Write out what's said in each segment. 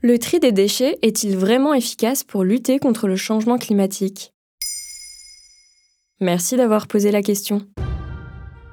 Le tri des déchets est-il vraiment efficace pour lutter contre le changement climatique? Merci d'avoir posé la question.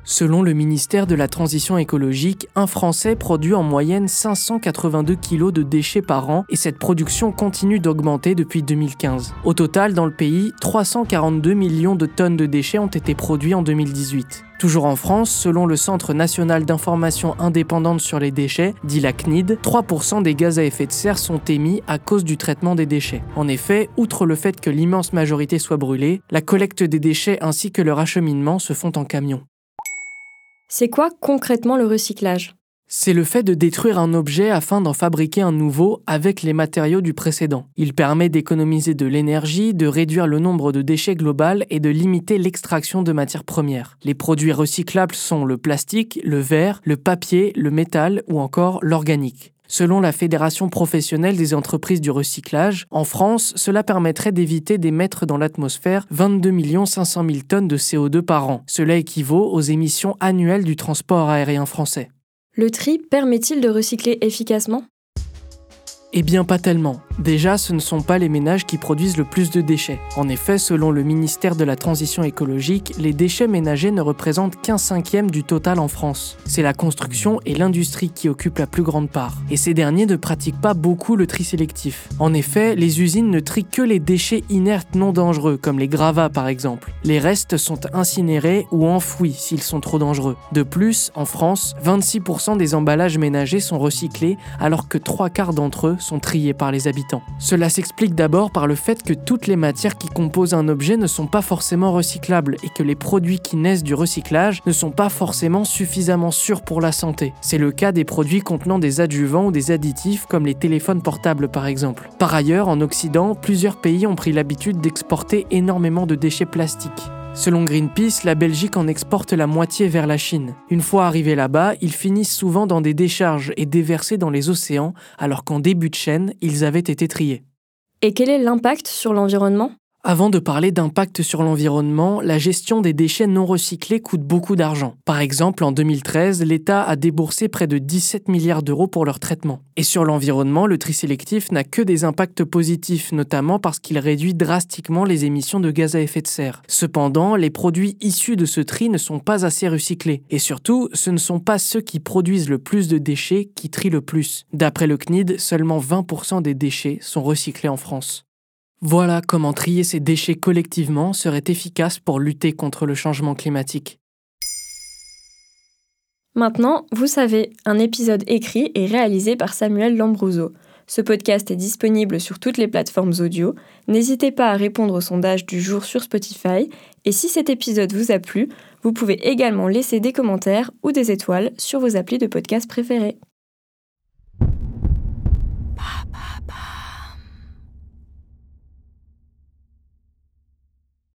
Selon le ministère de la Transition écologique, un Français produit en moyenne 582 kg de déchets par an et cette production continue d'augmenter depuis 2015. Au total, dans le pays, 342 millions de tonnes de déchets ont été produits en 2018. Toujours en France, selon le Centre national d'information indépendante sur les déchets, dit la CNID, 3% des gaz à effet de serre sont émis à cause du traitement des déchets. En effet, outre le fait que l'immense majorité soit brûlée, la collecte des déchets ainsi que leur acheminement se font en camion. C'est quoi concrètement le recyclage? C'est le fait de détruire un objet afin d'en fabriquer un nouveau avec les matériaux du précédent. Il permet d'économiser de l'énergie, de réduire le nombre de déchets global et de limiter l'extraction de matières premières. Les produits recyclables sont le plastique, le verre, le papier, le métal ou encore l'organique. Selon la Fédération professionnelle des entreprises du recyclage, en France, cela permettrait d'éviter d'émettre dans l'atmosphère 22 500 000 tonnes de CO2 par an. Cela équivaut aux émissions annuelles du transport aérien français. Le tri permet-il de recycler efficacement? Eh bien pas tellement. Déjà, ce ne sont pas les ménages qui produisent le plus de déchets. En effet, selon le ministère de la Transition écologique, les déchets ménagers ne représentent qu'un cinquième du total en France. C'est la construction et l'industrie qui occupent la plus grande part. Et ces derniers ne pratiquent pas beaucoup le tri sélectif. En effet, les usines ne trient que les déchets inertes non dangereux, comme les gravats par exemple. Les restes sont incinérés ou enfouis s'ils sont trop dangereux. De plus, en France, 26% des emballages ménagers sont recyclés, alors que trois quarts d'entre sont triés par les habitants. Cela s'explique d'abord par le fait que toutes les matières qui composent un objet ne sont pas forcément recyclables et que les produits qui naissent du recyclage ne sont pas forcément suffisamment sûrs pour la santé. C'est le cas des produits contenant des adjuvants ou des additifs comme les téléphones portables par exemple. Par ailleurs, en Occident, plusieurs pays ont pris l'habitude d'exporter énormément de déchets plastiques. Selon Greenpeace, la Belgique en exporte la moitié vers la Chine. Une fois arrivés là-bas, ils finissent souvent dans des décharges et déversés dans les océans, alors qu'en début de chaîne, ils avaient été triés. Et quel est l'impact sur l'environnement? Avant de parler d'impact sur l'environnement, la gestion des déchets non recyclés coûte beaucoup d'argent. Par exemple, en 2013, l'État a déboursé près de 17 milliards d'euros pour leur traitement. Et sur l'environnement, le tri sélectif n'a que des impacts positifs, notamment parce qu'il réduit drastiquement les émissions de gaz à effet de serre. Cependant, les produits issus de ce tri ne sont pas assez recyclés. Et surtout, ce ne sont pas ceux qui produisent le plus de déchets qui trient le plus. D'après le CNID, seulement 20% des déchets sont recyclés en France. Voilà comment trier ces déchets collectivement serait efficace pour lutter contre le changement climatique. Maintenant, vous savez, un épisode écrit et réalisé par Samuel Lambrouzo. Ce podcast est disponible sur toutes les plateformes audio. N'hésitez pas à répondre au sondage du jour sur Spotify. Et si cet épisode vous a plu, vous pouvez également laisser des commentaires ou des étoiles sur vos applis de podcast préférés.